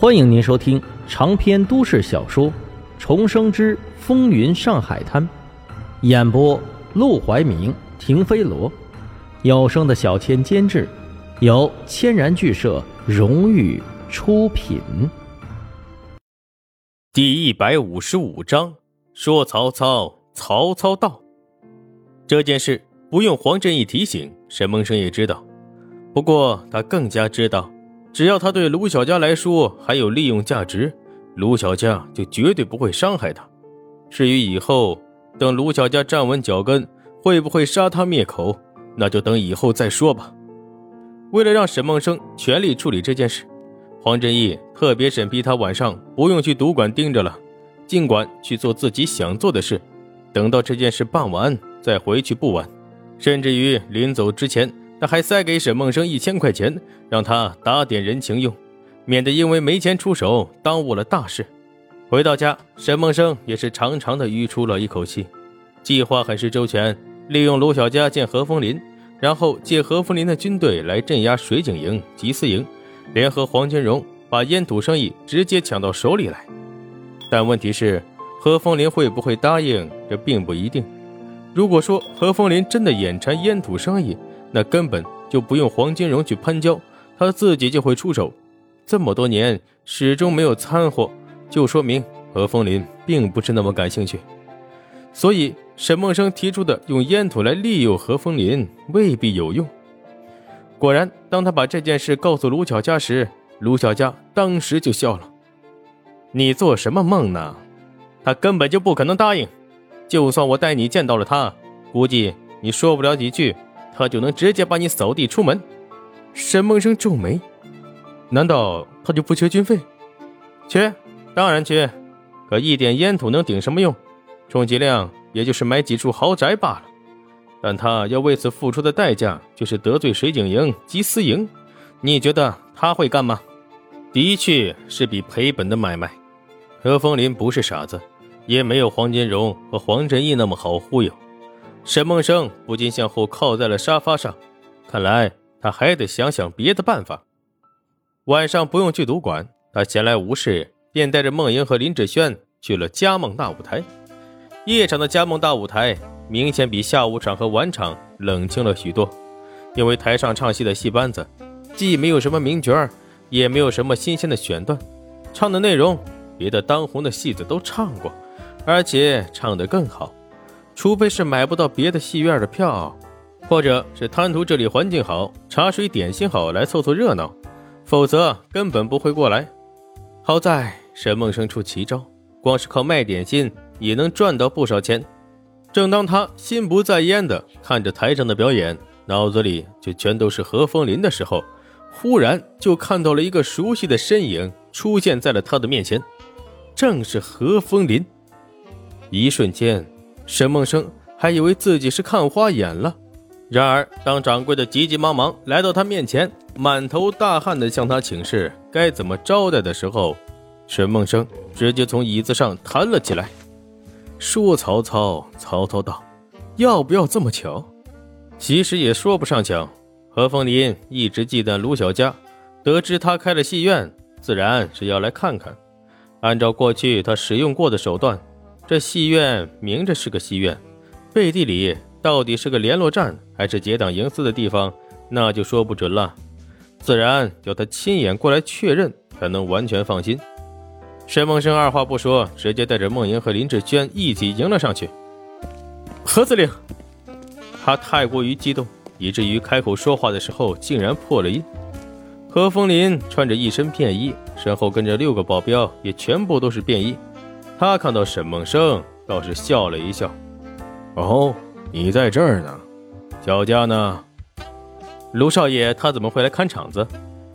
欢迎您收听长篇都市小说《重生之风云上海滩》，演播：陆怀明、停飞罗，有声的小千监制，由千然剧社荣誉出品。第一百五十五章，说曹操，曹操到。这件事不用黄振义提醒，沈梦生也知道。不过他更加知道。只要他对卢小佳来说还有利用价值，卢小佳就绝对不会伤害他。至于以后等卢小佳站稳脚跟，会不会杀他灭口，那就等以后再说吧。为了让沈梦生全力处理这件事，黄振义特别审批他晚上不用去赌馆盯着了，尽管去做自己想做的事，等到这件事办完再回去不晚。甚至于临走之前。他还塞给沈梦生一千块钱，让他打点人情用，免得因为没钱出手耽误了大事。回到家，沈梦生也是长长的吁出了一口气。计划很是周全，利用卢小佳见何风林，然后借何风林的军队来镇压水井营、缉私营，联合黄金荣把烟土生意直接抢到手里来。但问题是，何风林会不会答应？这并不一定。如果说何风林真的眼馋烟土生意，那根本就不用黄金荣去攀交，他自己就会出手。这么多年始终没有掺和，就说明何风林并不是那么感兴趣。所以沈梦生提出的用烟土来利诱何风林未必有用。果然，当他把这件事告诉卢巧佳时，卢巧佳当时就笑了：“你做什么梦呢？他根本就不可能答应。就算我带你见到了他，估计你说不了几句。”他就能直接把你扫地出门。沈梦生皱眉，难道他就不缺军费？缺，当然缺。可一点烟土能顶什么用？充其量也就是买几处豪宅罢了。但他要为此付出的代价，就是得罪水井营、缉私营。你觉得他会干吗？的确是笔赔本的买卖。何风林不是傻子，也没有黄金荣和黄振义那么好忽悠。沈梦生不禁向后靠在了沙发上，看来他还得想想别的办法。晚上不用去赌馆，他闲来无事，便带着梦莹和林志轩去了嘉梦大舞台。夜场的嘉梦大舞台明显比下午场和晚场冷清了许多，因为台上唱戏的戏班子既没有什么名角，也没有什么新鲜的选段，唱的内容别的当红的戏子都唱过，而且唱得更好。除非是买不到别的戏院的票，或者是贪图这里环境好、茶水点心好来凑凑热闹，否则根本不会过来。好在沈梦生出奇招，光是靠卖点心也能赚到不少钱。正当他心不在焉的看着台上的表演，脑子里却全都是何风林的时候，忽然就看到了一个熟悉的身影出现在了他的面前，正是何风林。一瞬间。沈梦生还以为自己是看花眼了，然而当掌柜的急急忙忙来到他面前，满头大汗的向他请示该怎么招待的时候，沈梦生直接从椅子上弹了起来。说：“曹操，曹操到，要不要这么巧？其实也说不上巧。何凤林一直忌惮卢小佳，得知他开了戏院，自然是要来看看。按照过去他使用过的手段。”这戏院明着是个戏院，背地里到底是个联络站还是结党营私的地方，那就说不准了。自然要他亲眼过来确认，才能完全放心。沈梦生二话不说，直接带着梦莹和林志轩一起迎了上去。何司令，他太过于激动，以至于开口说话的时候竟然破了音。何风林穿着一身便衣，身后跟着六个保镖，也全部都是便衣。他看到沈梦生，倒是笑了一笑。哦，你在这儿呢，小佳呢？卢少爷他怎么会来看场子？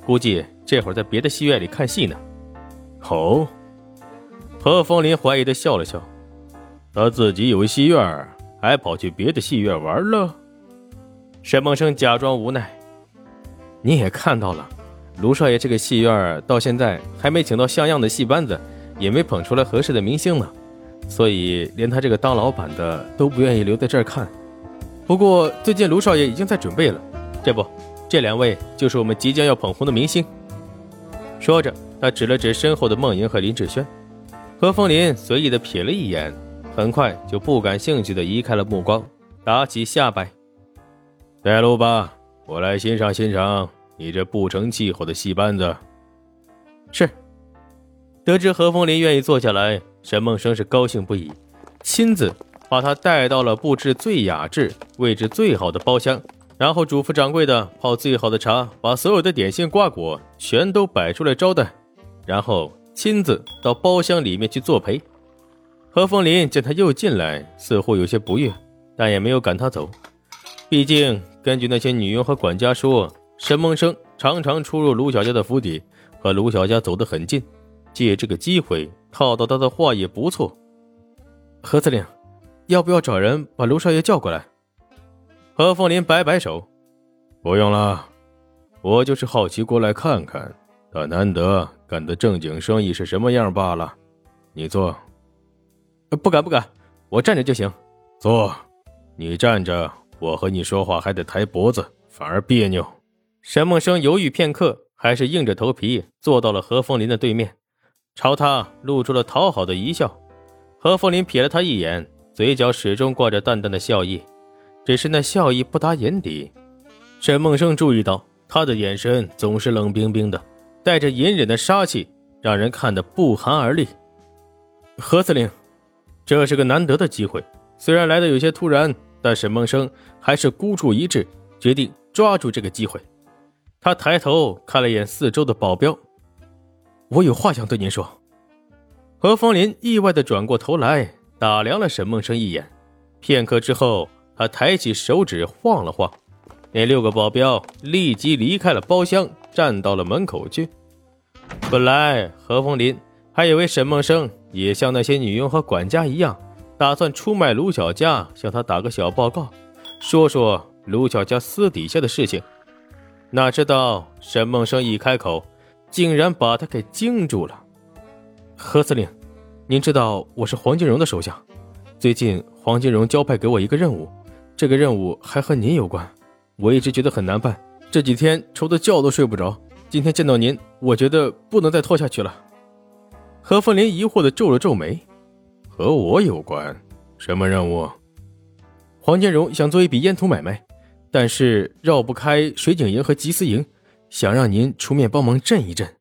估计这会儿在别的戏院里看戏呢。哦，何风林怀疑的笑了笑。他自己有戏院，还跑去别的戏院玩了？沈梦生假装无奈。你也看到了，卢少爷这个戏院到现在还没请到像样的戏班子。也没捧出来合适的明星呢，所以连他这个当老板的都不愿意留在这儿看。不过最近卢少爷已经在准备了，这不，这两位就是我们即将要捧红的明星。说着，他指了指身后的孟莹和林志轩。何风林随意的瞥了一眼，很快就不感兴趣的移开了目光，打起下摆：“带路吧，我来欣赏欣赏你这不成气候的戏班子。”是。得知何风林愿意坐下来，沈梦生是高兴不已，亲自把他带到了布置最雅致、位置最好的包厢，然后嘱咐掌柜的泡最好的茶，把所有的点心瓜果全都摆出来招待，然后亲自到包厢里面去作陪。何风林见他又进来，似乎有些不悦，但也没有赶他走。毕竟根据那些女佣和管家说，沈梦生常常出入卢小家的府邸，和卢小家走得很近。借这个机会套到他的话也不错。何司令，要不要找人把卢少爷叫过来？何凤林摆摆手，不用了，我就是好奇过来看看他难得干的正经生意是什么样罢了。你坐。不敢不敢，我站着就行。坐，你站着，我和你说话还得抬脖子，反而别扭。沈梦生犹豫片刻，还是硬着头皮坐到了何凤林的对面。朝他露出了讨好的一笑，何凤林瞥了他一眼，嘴角始终挂着淡淡的笑意，只是那笑意不达眼底。沈梦生注意到他的眼神总是冷冰冰的，带着隐忍的杀气，让人看得不寒而栗。何司令，这是个难得的机会，虽然来的有些突然，但沈梦生还是孤注一掷，决定抓住这个机会。他抬头看了眼四周的保镖。我有话想对您说。何风林意外的转过头来，打量了沈梦生一眼，片刻之后，他抬起手指晃了晃，那六个保镖立即离开了包厢，站到了门口去。本来何风林还以为沈梦生也像那些女佣和管家一样，打算出卖卢小佳，向他打个小报告，说说卢小佳私底下的事情，哪知道沈梦生一开口。竟然把他给惊住了。何司令，您知道我是黄金荣的手下，最近黄金荣交派给我一个任务，这个任务还和您有关，我一直觉得很难办，这几天愁得觉都睡不着。今天见到您，我觉得不能再拖下去了。何凤林疑惑的皱了皱眉，和我有关？什么任务？黄金荣想做一笔烟土买卖，但是绕不开水井营和缉私营。想让您出面帮忙镇一镇。